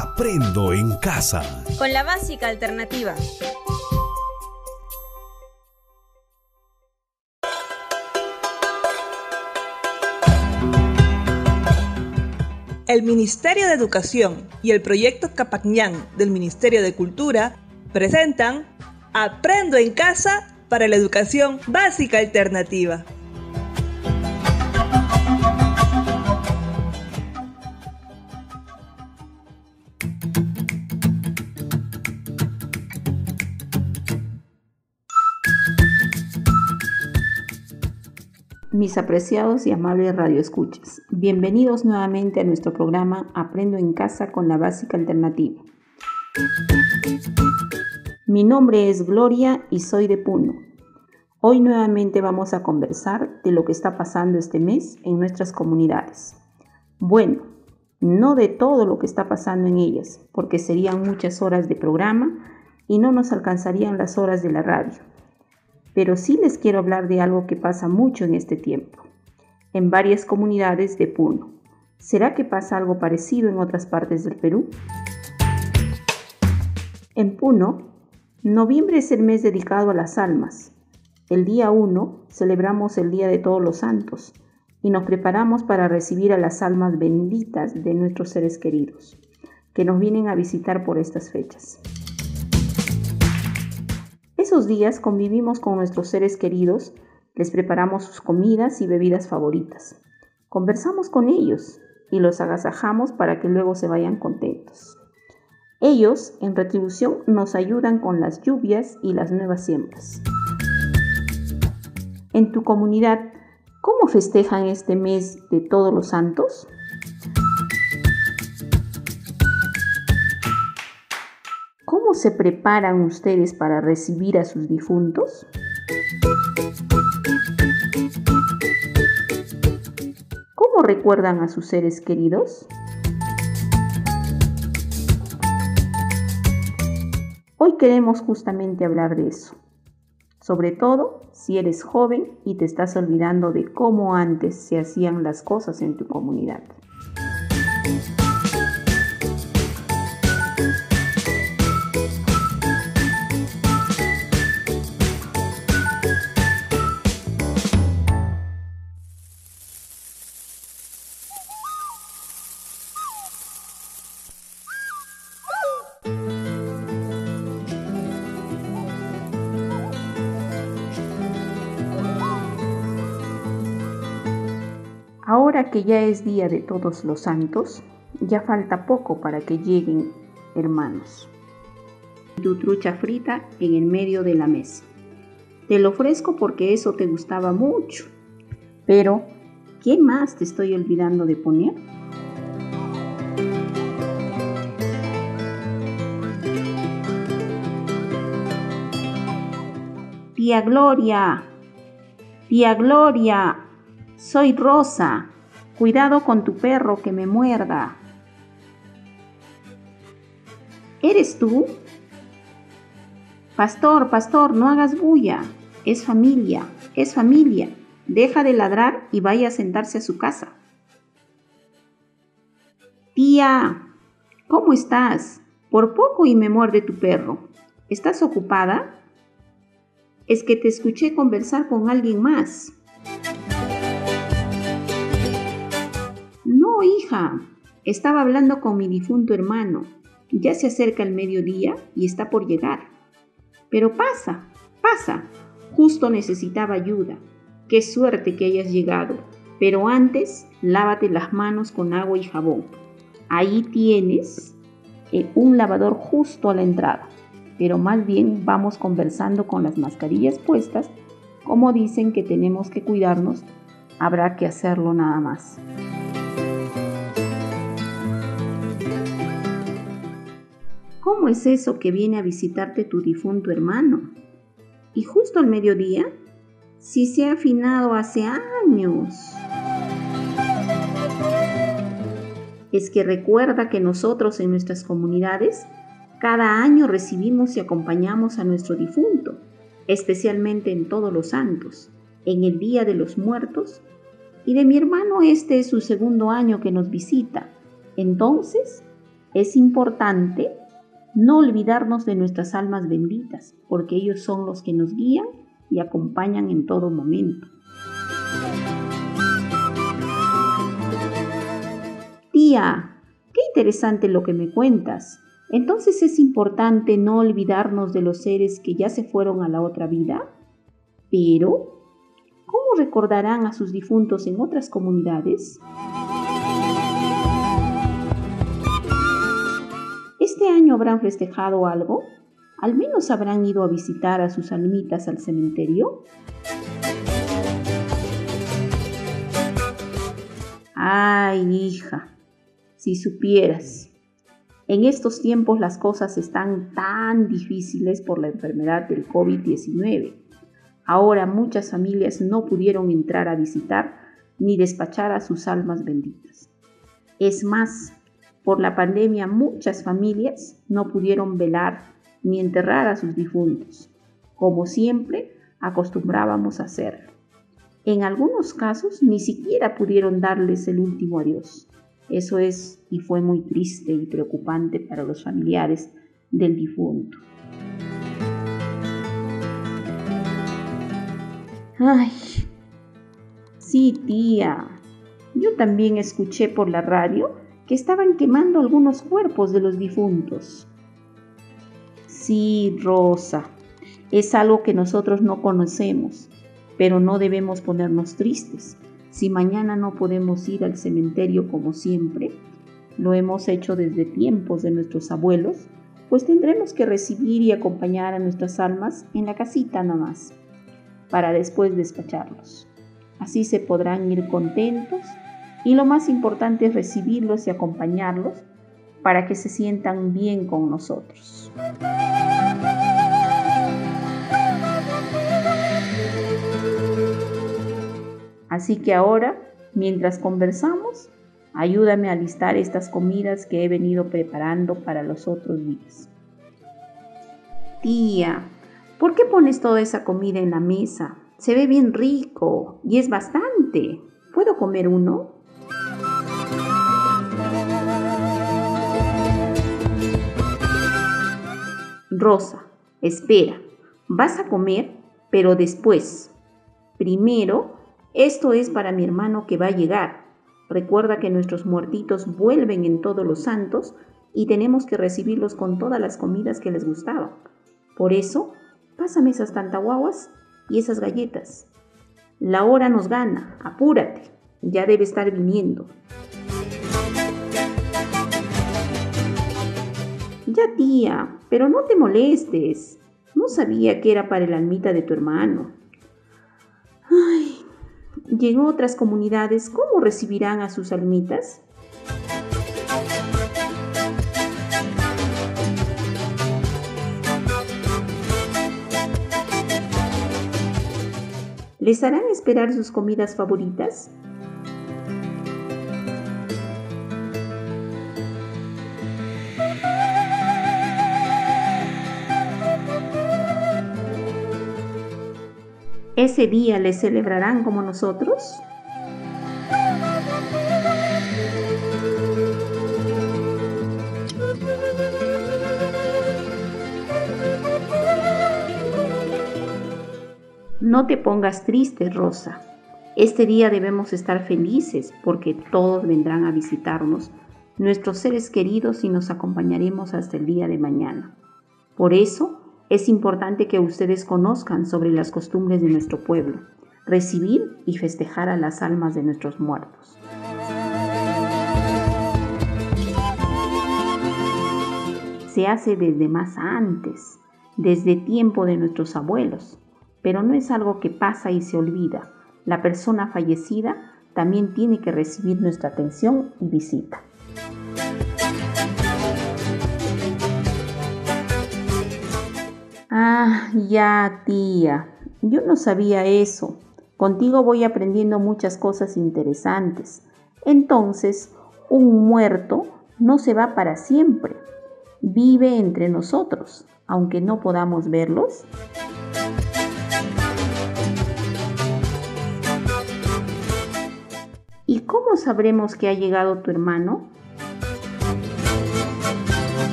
Aprendo en casa. Con la básica alternativa. El Ministerio de Educación y el proyecto Capacñán del Ministerio de Cultura presentan Aprendo en casa para la educación básica alternativa. Mis apreciados y amables radioescuchas, bienvenidos nuevamente a nuestro programa Aprendo en casa con la básica alternativa. Mi nombre es Gloria y soy de Puno. Hoy nuevamente vamos a conversar de lo que está pasando este mes en nuestras comunidades. Bueno, no de todo lo que está pasando en ellas, porque serían muchas horas de programa y no nos alcanzarían las horas de la radio pero sí les quiero hablar de algo que pasa mucho en este tiempo, en varias comunidades de Puno. ¿Será que pasa algo parecido en otras partes del Perú? En Puno, noviembre es el mes dedicado a las almas. El día 1 celebramos el Día de Todos los Santos y nos preparamos para recibir a las almas benditas de nuestros seres queridos, que nos vienen a visitar por estas fechas. Esos días convivimos con nuestros seres queridos, les preparamos sus comidas y bebidas favoritas. Conversamos con ellos y los agasajamos para que luego se vayan contentos. Ellos, en retribución, nos ayudan con las lluvias y las nuevas siembras. En tu comunidad, ¿cómo festejan este mes de todos los santos? Se preparan ustedes para recibir a sus difuntos? ¿Cómo recuerdan a sus seres queridos? Hoy queremos justamente hablar de eso, sobre todo si eres joven y te estás olvidando de cómo antes se hacían las cosas en tu comunidad. Ahora que ya es día de todos los santos, ya falta poco para que lleguen, hermanos. Tu trucha frita en el medio de la mesa. Te lo ofrezco porque eso te gustaba mucho. Pero, ¿qué más te estoy olvidando de poner? Tía Gloria, tía Gloria, soy Rosa. Cuidado con tu perro que me muerda. ¿Eres tú? Pastor, pastor, no hagas bulla. Es familia, es familia. Deja de ladrar y vaya a sentarse a su casa. Tía, ¿cómo estás? Por poco y me muerde tu perro. ¿Estás ocupada? Es que te escuché conversar con alguien más. Hija, estaba hablando con mi difunto hermano. Ya se acerca el mediodía y está por llegar. Pero pasa, pasa. Justo necesitaba ayuda. Qué suerte que hayas llegado. Pero antes, lávate las manos con agua y jabón. Ahí tienes eh, un lavador justo a la entrada. Pero más bien vamos conversando con las mascarillas puestas. Como dicen que tenemos que cuidarnos, habrá que hacerlo nada más. ¿Cómo es eso que viene a visitarte tu difunto hermano? Y justo al mediodía, si se ha afinado hace años. Es que recuerda que nosotros en nuestras comunidades cada año recibimos y acompañamos a nuestro difunto, especialmente en todos los santos, en el Día de los Muertos, y de mi hermano este es su segundo año que nos visita. Entonces, es importante no olvidarnos de nuestras almas benditas, porque ellos son los que nos guían y acompañan en todo momento. Tía, qué interesante lo que me cuentas. Entonces es importante no olvidarnos de los seres que ya se fueron a la otra vida. Pero, ¿cómo recordarán a sus difuntos en otras comunidades? ¿Este año habrán festejado algo? ¿Al menos habrán ido a visitar a sus almitas al cementerio? Ay, hija, si supieras. En estos tiempos las cosas están tan difíciles por la enfermedad del COVID-19. Ahora muchas familias no pudieron entrar a visitar ni despachar a sus almas benditas. Es más, por la pandemia muchas familias no pudieron velar ni enterrar a sus difuntos, como siempre acostumbramos a hacer. En algunos casos ni siquiera pudieron darles el último adiós. Eso es y fue muy triste y preocupante para los familiares del difunto. Ay, sí, tía. Yo también escuché por la radio que estaban quemando algunos cuerpos de los difuntos. Sí, Rosa, es algo que nosotros no conocemos, pero no debemos ponernos tristes si mañana no podemos ir al cementerio como siempre, lo hemos hecho desde tiempos de nuestros abuelos, pues tendremos que recibir y acompañar a nuestras almas en la casita nada más, para después despacharlos. Así se podrán ir contentos y lo más importante es recibirlos y acompañarlos para que se sientan bien con nosotros. Así que ahora, mientras conversamos, ayúdame a listar estas comidas que he venido preparando para los otros días. Tía, ¿por qué pones toda esa comida en la mesa? Se ve bien rico y es bastante. ¿Puedo comer uno? Rosa, espera, vas a comer, pero después. Primero esto es para mi hermano que va a llegar. Recuerda que nuestros muertitos vuelven en todos los santos y tenemos que recibirlos con todas las comidas que les gustaban. Por eso, pásame esas tantahuaguas y esas galletas. La hora nos gana, apúrate, ya debe estar viniendo. Ya tía, pero no te molestes. No sabía que era para el almita de tu hermano. Ay, y en otras comunidades, ¿cómo recibirán a sus almitas? ¿Les harán esperar sus comidas favoritas? ¿Ese día le celebrarán como nosotros? No te pongas triste, Rosa. Este día debemos estar felices porque todos vendrán a visitarnos, nuestros seres queridos, y nos acompañaremos hasta el día de mañana. Por eso, es importante que ustedes conozcan sobre las costumbres de nuestro pueblo, recibir y festejar a las almas de nuestros muertos. Se hace desde más antes, desde tiempo de nuestros abuelos, pero no es algo que pasa y se olvida. La persona fallecida también tiene que recibir nuestra atención y visita. Ah, ya, tía. Yo no sabía eso. Contigo voy aprendiendo muchas cosas interesantes. Entonces, un muerto no se va para siempre. Vive entre nosotros, aunque no podamos verlos. ¿Y cómo sabremos que ha llegado tu hermano?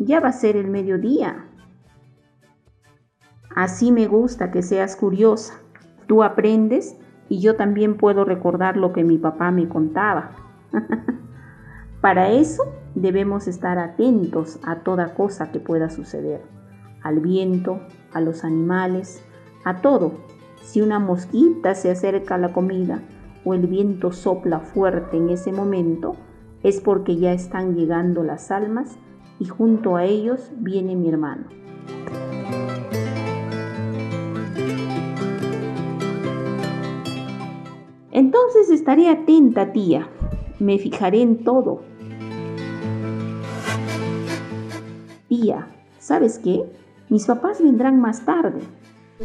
Ya va a ser el mediodía. Así me gusta que seas curiosa. Tú aprendes y yo también puedo recordar lo que mi papá me contaba. Para eso debemos estar atentos a toda cosa que pueda suceder, al viento, a los animales, a todo. Si una mosquita se acerca a la comida o el viento sopla fuerte en ese momento, es porque ya están llegando las almas y junto a ellos viene mi hermano. Entonces estaré atenta, tía. Me fijaré en todo. Tía, ¿sabes qué? Mis papás vendrán más tarde.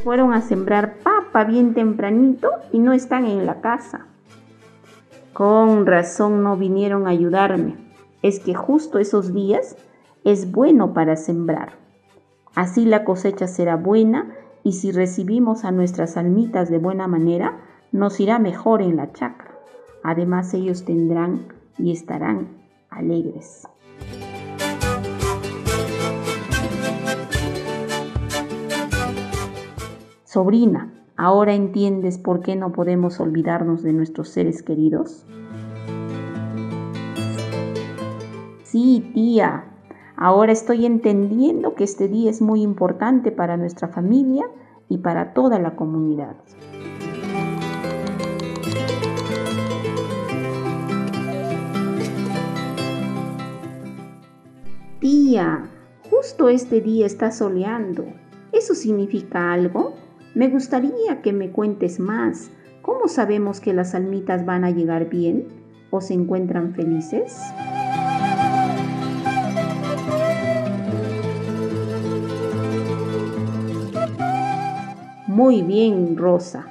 Fueron a sembrar papa bien tempranito y no están en la casa. Con razón no vinieron a ayudarme. Es que justo esos días es bueno para sembrar. Así la cosecha será buena y si recibimos a nuestras almitas de buena manera, nos irá mejor en la chacra. Además ellos tendrán y estarán alegres. Sobrina, ¿ahora entiendes por qué no podemos olvidarnos de nuestros seres queridos? Sí, tía, ahora estoy entendiendo que este día es muy importante para nuestra familia y para toda la comunidad. Tía, justo este día está soleando. ¿Eso significa algo? Me gustaría que me cuentes más. ¿Cómo sabemos que las almitas van a llegar bien o se encuentran felices? Muy bien, Rosa.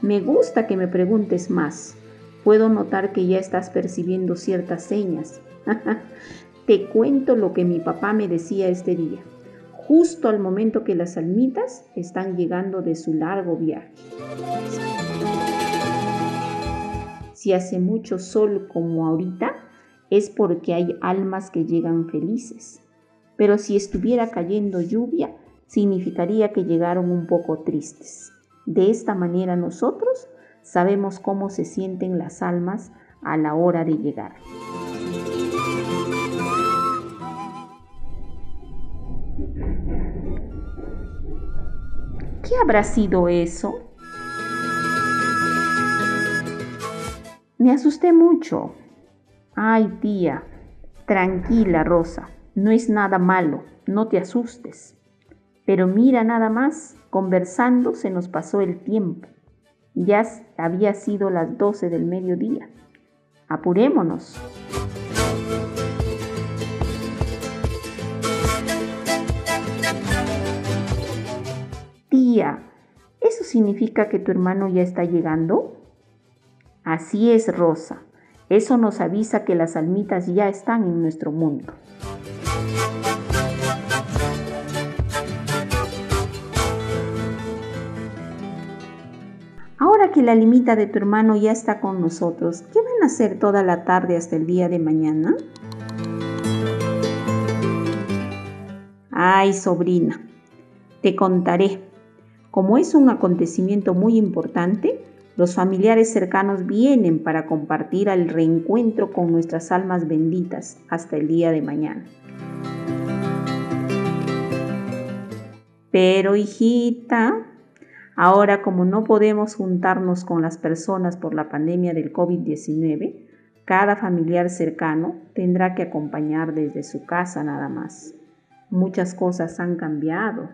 Me gusta que me preguntes más. Puedo notar que ya estás percibiendo ciertas señas. Te cuento lo que mi papá me decía este día justo al momento que las almitas están llegando de su largo viaje. Si hace mucho sol como ahorita, es porque hay almas que llegan felices. Pero si estuviera cayendo lluvia, significaría que llegaron un poco tristes. De esta manera nosotros sabemos cómo se sienten las almas a la hora de llegar. ¿Qué habrá sido eso? Me asusté mucho. Ay, tía, tranquila, Rosa, no es nada malo, no te asustes. Pero mira nada más, conversando se nos pasó el tiempo. Ya había sido las doce del mediodía. Apurémonos. ¿eso significa que tu hermano ya está llegando? Así es, Rosa. Eso nos avisa que las almitas ya están en nuestro mundo. Que la limita de tu hermano ya está con nosotros, ¿qué van a hacer toda la tarde hasta el día de mañana? Ay, sobrina, te contaré. Como es un acontecimiento muy importante, los familiares cercanos vienen para compartir el reencuentro con nuestras almas benditas hasta el día de mañana. Pero hijita, ahora como no podemos juntarnos con las personas por la pandemia del COVID-19, cada familiar cercano tendrá que acompañar desde su casa nada más. Muchas cosas han cambiado.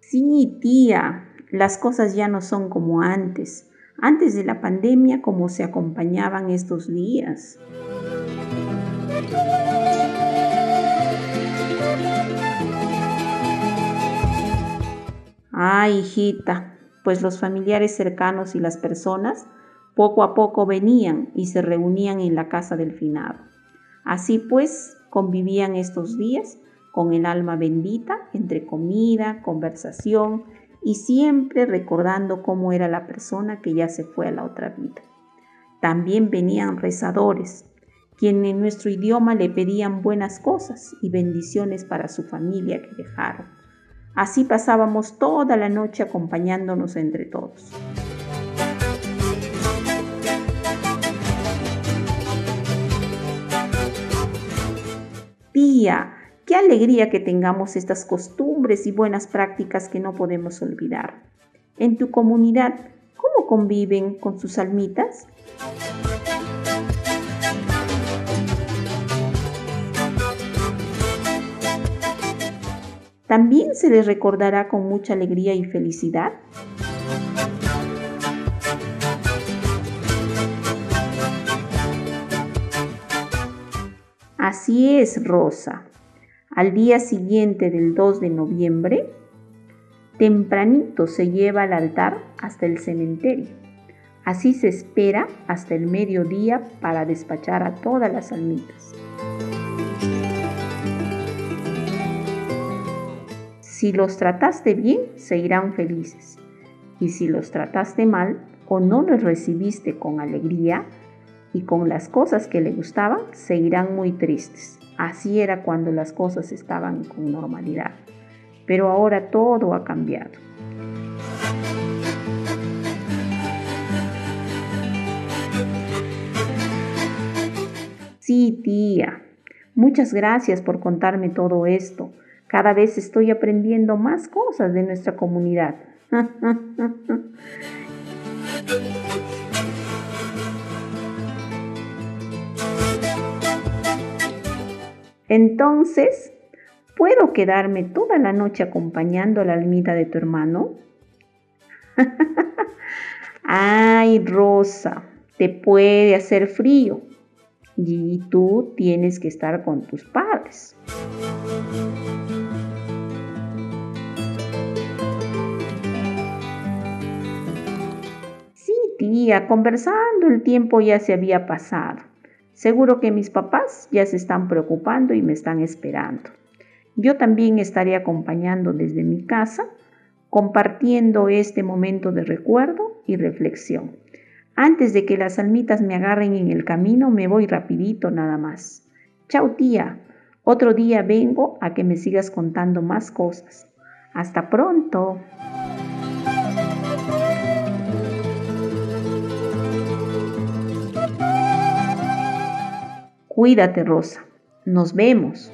Sí, tía, las cosas ya no son como antes. Antes de la pandemia, como se acompañaban estos días. Ay, hijita, pues los familiares cercanos y las personas poco a poco venían y se reunían en la casa del finado. Así pues, convivían estos días con el alma bendita entre comida, conversación y siempre recordando cómo era la persona que ya se fue a la otra vida. También venían rezadores, quienes en nuestro idioma le pedían buenas cosas y bendiciones para su familia que dejaron. Así pasábamos toda la noche acompañándonos entre todos. Tía, qué alegría que tengamos estas costumbres y buenas prácticas que no podemos olvidar. En tu comunidad, ¿cómo conviven con sus almitas? ¿También se les recordará con mucha alegría y felicidad? Así es, Rosa. Al día siguiente del 2 de noviembre, tempranito se lleva al altar hasta el cementerio. Así se espera hasta el mediodía para despachar a todas las almitas. Si los trataste bien, se irán felices. Y si los trataste mal o no los recibiste con alegría y con las cosas que le gustaban, se irán muy tristes. Así era cuando las cosas estaban con normalidad. Pero ahora todo ha cambiado. Sí, tía. Muchas gracias por contarme todo esto. Cada vez estoy aprendiendo más cosas de nuestra comunidad. Entonces, ¿puedo quedarme toda la noche acompañando a la almita de tu hermano? Ay, Rosa, te puede hacer frío y tú tienes que estar con tus padres. Tía, conversando el tiempo ya se había pasado. Seguro que mis papás ya se están preocupando y me están esperando. Yo también estaré acompañando desde mi casa, compartiendo este momento de recuerdo y reflexión. Antes de que las almitas me agarren en el camino, me voy rapidito nada más. Chao tía, otro día vengo a que me sigas contando más cosas. Hasta pronto. Cuídate, Rosa. Nos vemos.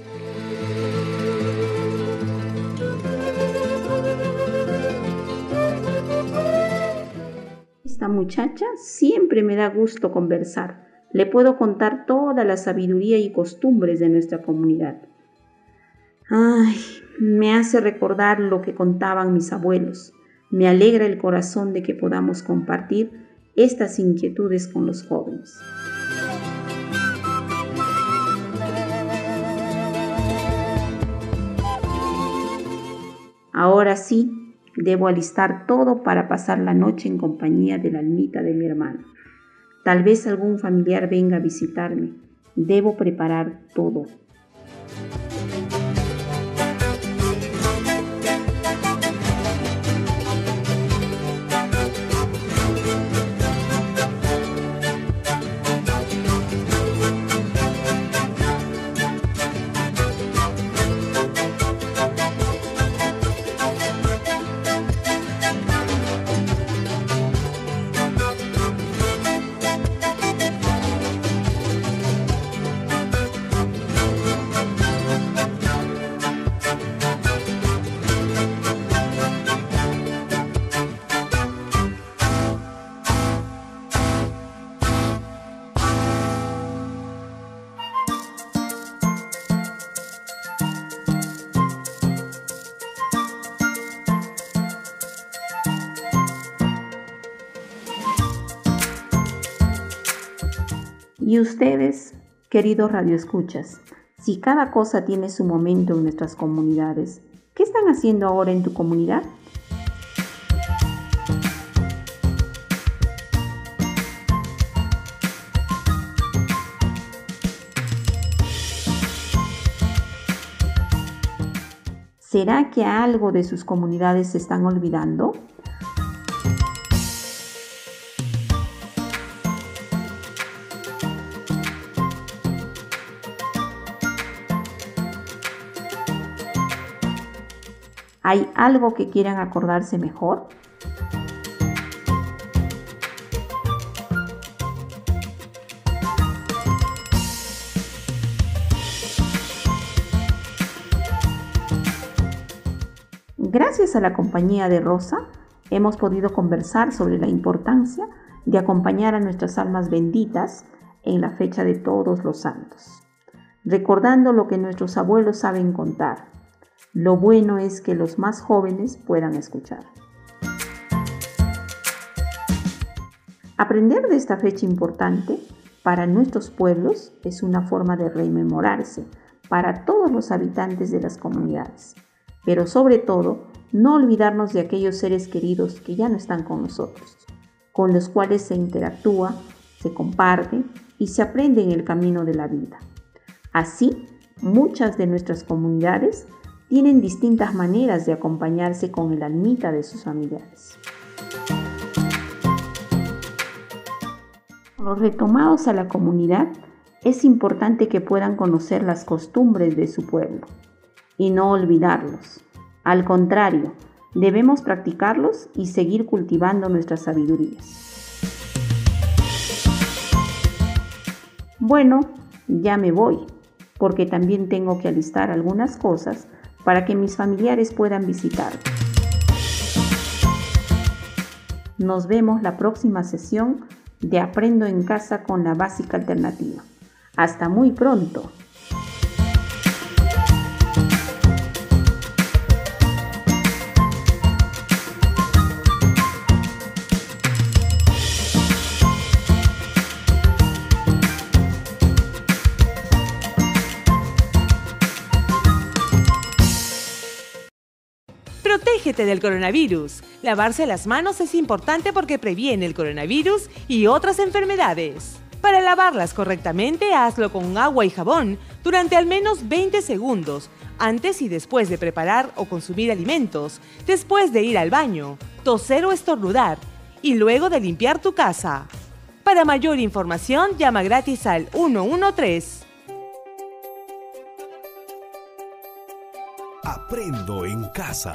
Esta muchacha siempre me da gusto conversar. Le puedo contar toda la sabiduría y costumbres de nuestra comunidad. Ay, me hace recordar lo que contaban mis abuelos. Me alegra el corazón de que podamos compartir estas inquietudes con los jóvenes. Ahora sí, debo alistar todo para pasar la noche en compañía de la almita de mi hermano. Tal vez algún familiar venga a visitarme. Debo preparar todo. Y ustedes, queridos radioescuchas, si cada cosa tiene su momento en nuestras comunidades, ¿qué están haciendo ahora en tu comunidad? ¿Será que algo de sus comunidades se están olvidando? ¿Hay algo que quieran acordarse mejor? Gracias a la compañía de Rosa, hemos podido conversar sobre la importancia de acompañar a nuestras almas benditas en la fecha de todos los santos, recordando lo que nuestros abuelos saben contar. Lo bueno es que los más jóvenes puedan escuchar. Aprender de esta fecha importante para nuestros pueblos es una forma de rememorarse para todos los habitantes de las comunidades pero sobre todo, no olvidarnos de aquellos seres queridos que ya no están con nosotros, con los cuales se interactúa, se comparte y se aprende en el camino de la vida. Así, muchas de nuestras comunidades tienen distintas maneras de acompañarse con el almita de sus familiares. Los retomados a la comunidad, es importante que puedan conocer las costumbres de su pueblo y no olvidarlos. Al contrario, debemos practicarlos y seguir cultivando nuestra sabiduría. Bueno, ya me voy, porque también tengo que alistar algunas cosas para que mis familiares puedan visitarme. Nos vemos la próxima sesión de Aprendo en casa con la básica alternativa. Hasta muy pronto. Del coronavirus. Lavarse las manos es importante porque previene el coronavirus y otras enfermedades. Para lavarlas correctamente, hazlo con agua y jabón durante al menos 20 segundos, antes y después de preparar o consumir alimentos, después de ir al baño, toser o estornudar, y luego de limpiar tu casa. Para mayor información, llama gratis al 113. Aprendo en casa.